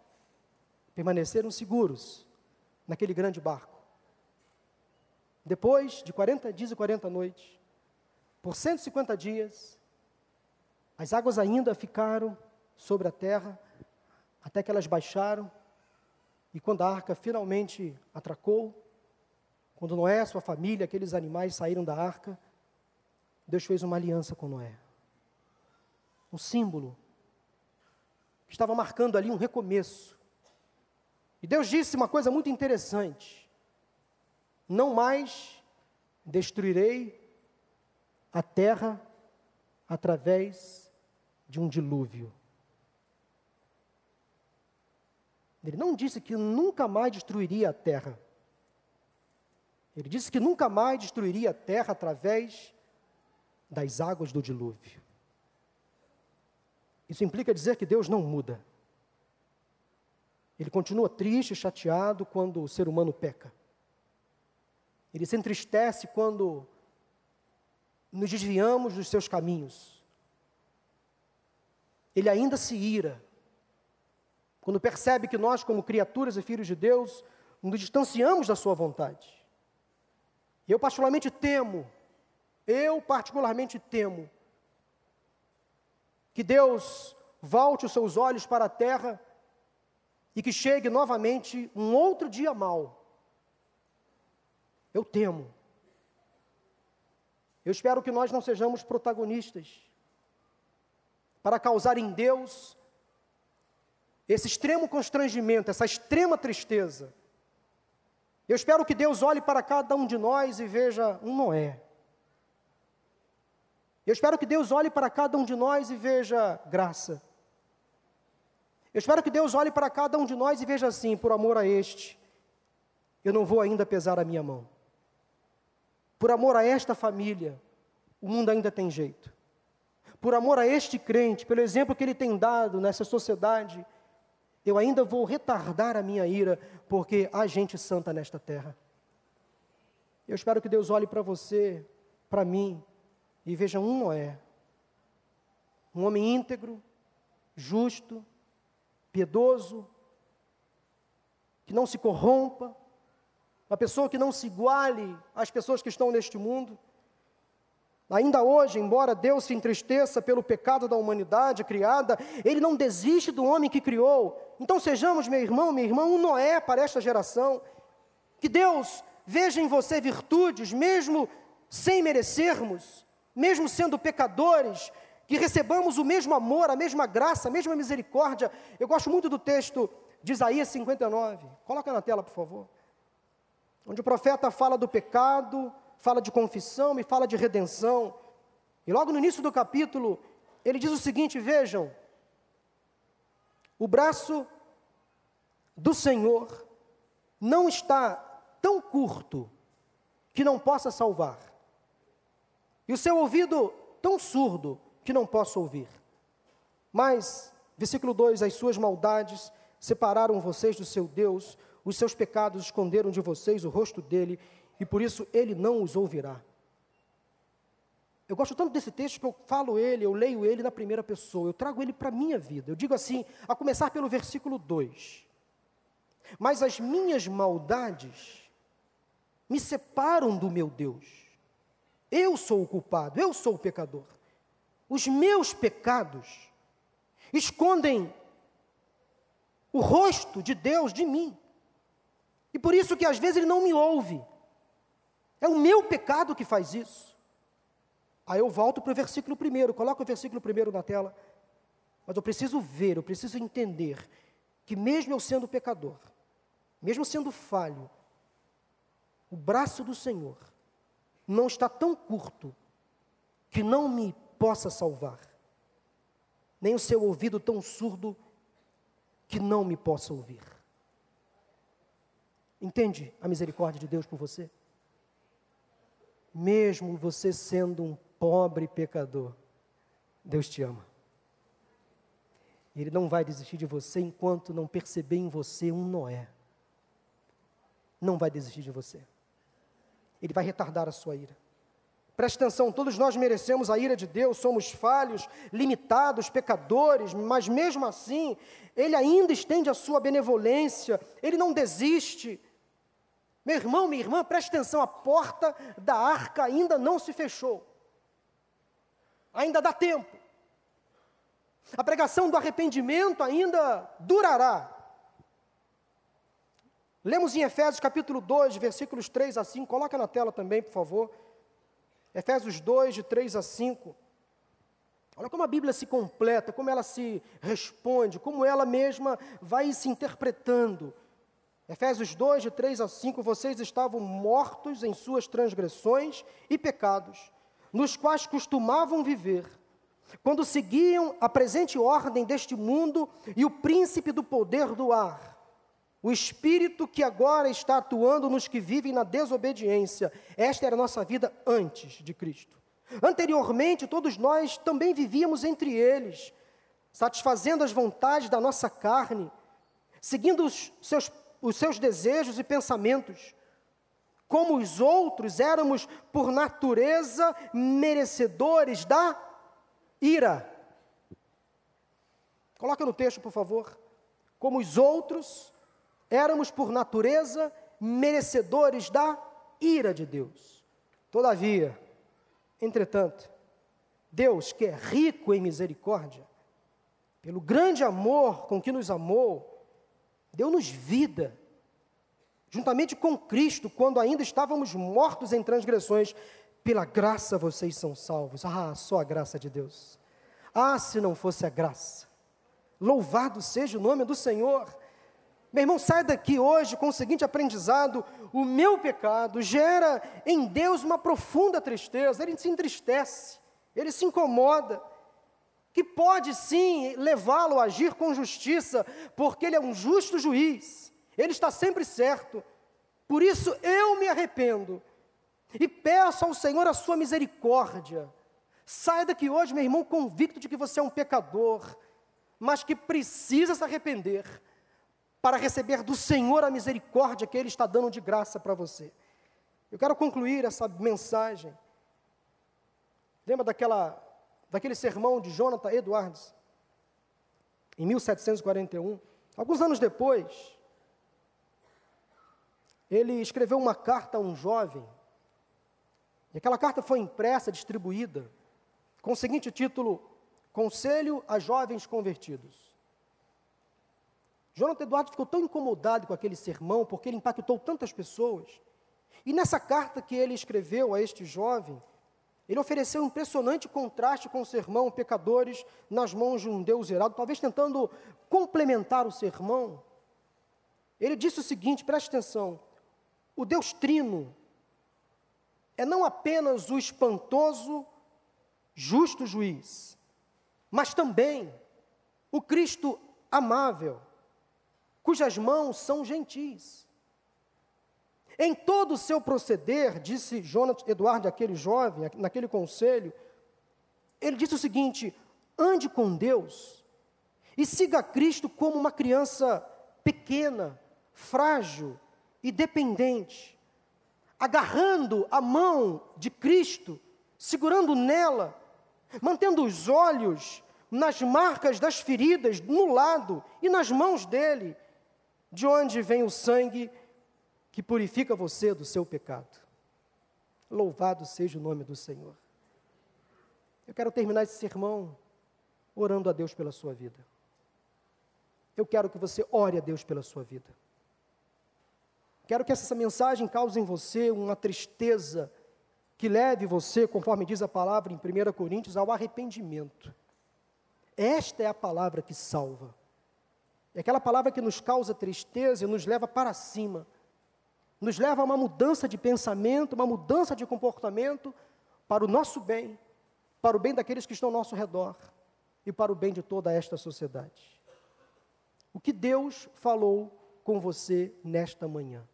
permaneceram seguros naquele grande barco. Depois de 40 dias e 40 noites, por 150 dias, as águas ainda ficaram sobre a terra, até que elas baixaram, e quando a arca finalmente atracou, quando Noé, sua família, aqueles animais saíram da arca, Deus fez uma aliança com Noé. Um símbolo estava marcando ali um recomeço. E Deus disse uma coisa muito interessante: Não mais destruirei a terra através de um dilúvio. Ele não disse que nunca mais destruiria a terra. Ele disse que nunca mais destruiria a terra através das águas do dilúvio. Isso implica dizer que Deus não muda. Ele continua triste, chateado quando o ser humano peca. Ele se entristece quando nos desviamos dos seus caminhos. Ele ainda se ira quando percebe que nós, como criaturas e filhos de Deus, nos distanciamos da sua vontade. Eu particularmente temo, eu particularmente temo que Deus volte os seus olhos para a terra e que chegue novamente um outro dia mau. Eu temo. Eu espero que nós não sejamos protagonistas para causar em Deus esse extremo constrangimento, essa extrema tristeza. Eu espero que Deus olhe para cada um de nós e veja um Noé. Eu espero que Deus olhe para cada um de nós e veja graça. Eu espero que Deus olhe para cada um de nós e veja assim: por amor a este, eu não vou ainda pesar a minha mão. Por amor a esta família, o mundo ainda tem jeito. Por amor a este crente, pelo exemplo que ele tem dado nessa sociedade, eu ainda vou retardar a minha ira, porque há gente santa nesta terra. Eu espero que Deus olhe para você, para mim, e veja um Noé, um homem íntegro, justo, piedoso, que não se corrompa, uma pessoa que não se iguale às pessoas que estão neste mundo. Ainda hoje, embora Deus se entristeça pelo pecado da humanidade criada, Ele não desiste do homem que criou. Então sejamos, meu irmão, minha irmã, um Noé para esta geração. Que Deus veja em você virtudes, mesmo sem merecermos, mesmo sendo pecadores, que recebamos o mesmo amor, a mesma graça, a mesma misericórdia. Eu gosto muito do texto de Isaías 59. Coloca na tela, por favor. Onde o profeta fala do pecado, fala de confissão e fala de redenção. E logo no início do capítulo, ele diz o seguinte: vejam, o braço do Senhor não está tão curto que não possa salvar, e o seu ouvido tão surdo que não possa ouvir. Mas, versículo 2: as suas maldades separaram vocês do seu Deus, os seus pecados esconderam de vocês o rosto dele, e por isso ele não os ouvirá. Eu gosto tanto desse texto que eu falo ele, eu leio ele na primeira pessoa, eu trago ele para a minha vida. Eu digo assim, a começar pelo versículo 2: Mas as minhas maldades me separam do meu Deus. Eu sou o culpado, eu sou o pecador. Os meus pecados escondem o rosto de Deus de mim. E por isso que às vezes ele não me ouve. É o meu pecado que faz isso. Aí eu volto para o versículo primeiro, coloco o versículo primeiro na tela. Mas eu preciso ver, eu preciso entender que mesmo eu sendo pecador, mesmo sendo falho, o braço do Senhor não está tão curto que não me possa salvar, nem o seu ouvido tão surdo que não me possa ouvir. Entende a misericórdia de Deus por você? Mesmo você sendo um pobre pecador, Deus te ama. Ele não vai desistir de você enquanto não perceber em você um Noé. Não vai desistir de você. Ele vai retardar a sua ira. Preste atenção, todos nós merecemos a ira de Deus, somos falhos, limitados, pecadores, mas mesmo assim, Ele ainda estende a sua benevolência, Ele não desiste, meu irmão, minha irmã, preste atenção, a porta da arca ainda não se fechou. Ainda dá tempo. A pregação do arrependimento ainda durará. Lemos em Efésios capítulo 2, versículos 3 a 5. Coloca na tela também, por favor. Efésios 2, de 3 a 5. Olha como a Bíblia se completa, como ela se responde, como ela mesma vai se interpretando. Efésios 2, de 3 a 5, vocês estavam mortos em suas transgressões e pecados, nos quais costumavam viver, quando seguiam a presente ordem deste mundo e o príncipe do poder do ar, o espírito que agora está atuando nos que vivem na desobediência. Esta era a nossa vida antes de Cristo. Anteriormente, todos nós também vivíamos entre eles, satisfazendo as vontades da nossa carne, seguindo os seus os seus desejos e pensamentos. Como os outros, éramos, por natureza, merecedores da ira. Coloca no texto, por favor. Como os outros, éramos, por natureza, merecedores da ira de Deus. Todavia, entretanto, Deus, que é rico em misericórdia, pelo grande amor com que nos amou, deu-nos vida, juntamente com Cristo, quando ainda estávamos mortos em transgressões, pela graça vocês são salvos. Ah, só a graça de Deus. Ah, se não fosse a graça. Louvado seja o nome do Senhor. Meu irmão, sai daqui hoje com o seguinte aprendizado: o meu pecado gera em Deus uma profunda tristeza, ele se entristece, ele se incomoda que pode sim levá-lo a agir com justiça, porque ele é um justo juiz, ele está sempre certo. Por isso eu me arrependo e peço ao Senhor a sua misericórdia. Saia daqui hoje, meu irmão, convicto de que você é um pecador, mas que precisa se arrepender, para receber do Senhor a misericórdia que Ele está dando de graça para você. Eu quero concluir essa mensagem. Lembra daquela, daquele sermão de Jonathan Edwards? Em 1741. Alguns anos depois, ele escreveu uma carta a um jovem. E aquela carta foi impressa, distribuída, com o seguinte título: Conselho a Jovens Convertidos. Jonathan Eduardo ficou tão incomodado com aquele sermão, porque ele impactou tantas pessoas. E nessa carta que ele escreveu a este jovem, ele ofereceu um impressionante contraste com o sermão Pecadores nas mãos de um Deus irado, talvez tentando complementar o sermão. Ele disse o seguinte: preste atenção, o Deus Trino é não apenas o espantoso, justo juiz, mas também o Cristo amável, cujas mãos são gentis. Em todo o seu proceder, disse Jonas Eduardo, aquele jovem, naquele conselho, ele disse o seguinte: ande com Deus e siga Cristo como uma criança pequena, frágil e dependente, agarrando a mão de Cristo, segurando nela, mantendo os olhos nas marcas das feridas no lado e nas mãos dele, de onde vem o sangue que purifica você do seu pecado. Louvado seja o nome do Senhor. Eu quero terminar esse sermão orando a Deus pela sua vida. Eu quero que você ore a Deus pela sua vida. Quero que essa mensagem cause em você uma tristeza que leve você, conforme diz a palavra em 1 Coríntios, ao arrependimento. Esta é a palavra que salva. É aquela palavra que nos causa tristeza e nos leva para cima, nos leva a uma mudança de pensamento, uma mudança de comportamento para o nosso bem, para o bem daqueles que estão ao nosso redor e para o bem de toda esta sociedade. O que Deus falou com você nesta manhã?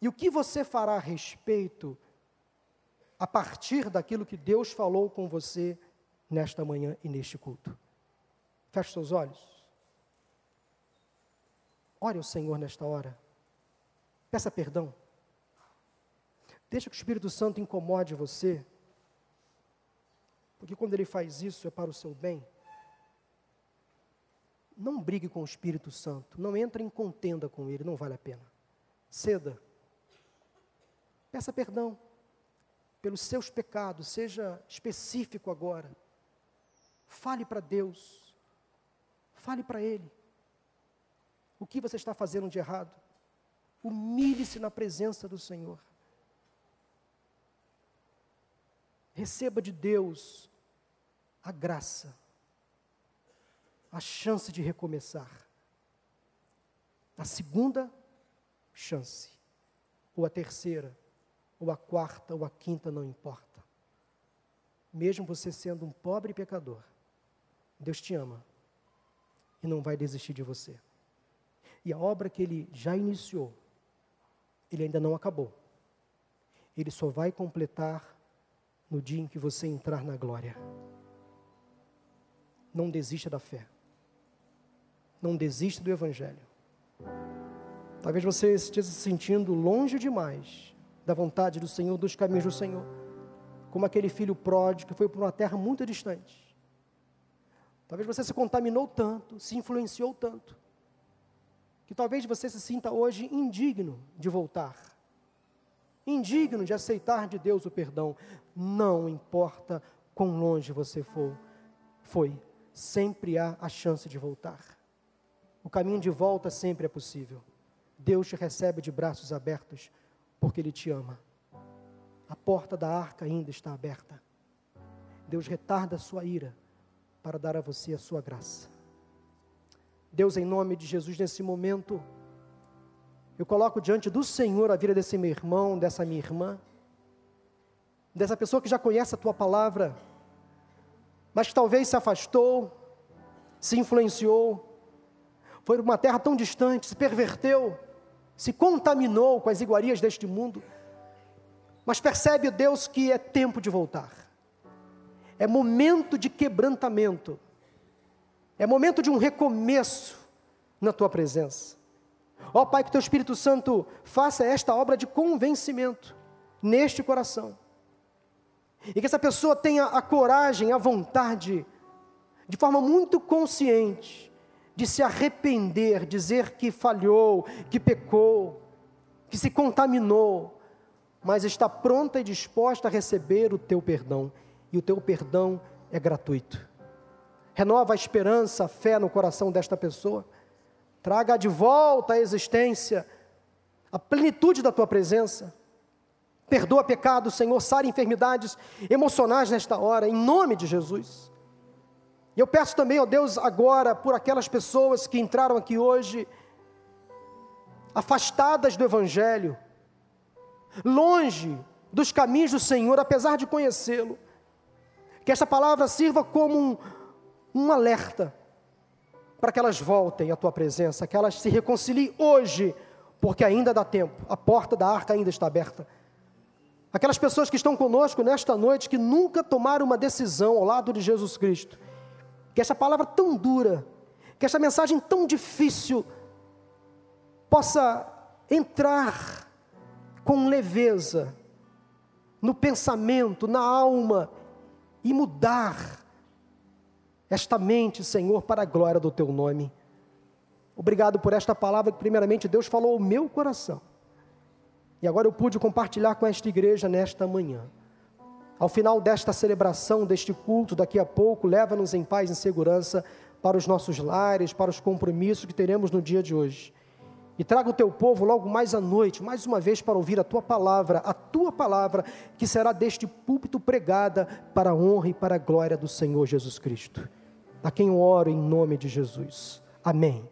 E o que você fará a respeito a partir daquilo que Deus falou com você nesta manhã e neste culto? Feche seus olhos. Ore ao Senhor nesta hora. Peça perdão. Deixa que o Espírito Santo incomode você. Porque quando ele faz isso é para o seu bem. Não brigue com o Espírito Santo. Não entre em contenda com ele. Não vale a pena. Ceda. Peça perdão pelos seus pecados. Seja específico agora. Fale para Deus. Fale para Ele. O que você está fazendo de errado? Humilhe-se na presença do Senhor. Receba de Deus a graça, a chance de recomeçar. A segunda chance, ou a terceira, ou a quarta, ou a quinta, não importa. Mesmo você sendo um pobre pecador, Deus te ama e não vai desistir de você. E a obra que ele já iniciou, ele ainda não acabou. Ele só vai completar no dia em que você entrar na glória. Não desista da fé. Não desista do Evangelho. Talvez você esteja se sentindo longe demais da vontade do Senhor, dos caminhos do Senhor, como aquele filho pródigo que foi para uma terra muito distante. Talvez você se contaminou tanto, se influenciou tanto, que talvez você se sinta hoje indigno de voltar, indigno de aceitar de Deus o perdão. Não importa quão longe você for, foi, sempre há a chance de voltar. O caminho de volta sempre é possível. Deus te recebe de braços abertos, porque Ele te ama. A porta da arca ainda está aberta. Deus retarda a sua ira para dar a você a sua graça. Deus, em nome de Jesus, nesse momento, eu coloco diante do Senhor a vida desse meu irmão, dessa minha irmã, dessa pessoa que já conhece a tua palavra, mas que talvez se afastou, se influenciou, foi para uma terra tão distante, se perverteu, se contaminou com as iguarias deste mundo, mas percebe, Deus, que é tempo de voltar, é momento de quebrantamento, é momento de um recomeço, na tua presença. Ó Pai, que teu Espírito Santo faça esta obra de convencimento neste coração. E que essa pessoa tenha a coragem, a vontade, de forma muito consciente, de se arrepender, dizer que falhou, que pecou, que se contaminou, mas está pronta e disposta a receber o teu perdão. E o teu perdão é gratuito. Renova a esperança, a fé no coração desta pessoa. Traga de volta à existência a plenitude da tua presença. Perdoa pecados, Senhor, sara enfermidades emocionais nesta hora, em nome de Jesus. E eu peço também, ó Deus, agora, por aquelas pessoas que entraram aqui hoje, afastadas do Evangelho, longe dos caminhos do Senhor, apesar de conhecê-lo, que esta palavra sirva como um, um alerta para que elas voltem à tua presença, que elas se reconciliem hoje, porque ainda dá tempo, a porta da arca ainda está aberta. Aquelas pessoas que estão conosco nesta noite, que nunca tomaram uma decisão ao lado de Jesus Cristo, que essa palavra tão dura, que essa mensagem tão difícil, possa entrar com leveza no pensamento, na alma e mudar esta mente, Senhor, para a glória do teu nome. Obrigado por esta palavra que, primeiramente, Deus falou ao meu coração. E agora eu pude compartilhar com esta igreja nesta manhã. Ao final desta celebração, deste culto, daqui a pouco, leva-nos em paz e segurança para os nossos lares, para os compromissos que teremos no dia de hoje. E traga o teu povo logo mais à noite, mais uma vez, para ouvir a tua palavra, a tua palavra, que será deste púlpito pregada para a honra e para a glória do Senhor Jesus Cristo. A quem eu oro em nome de Jesus. Amém.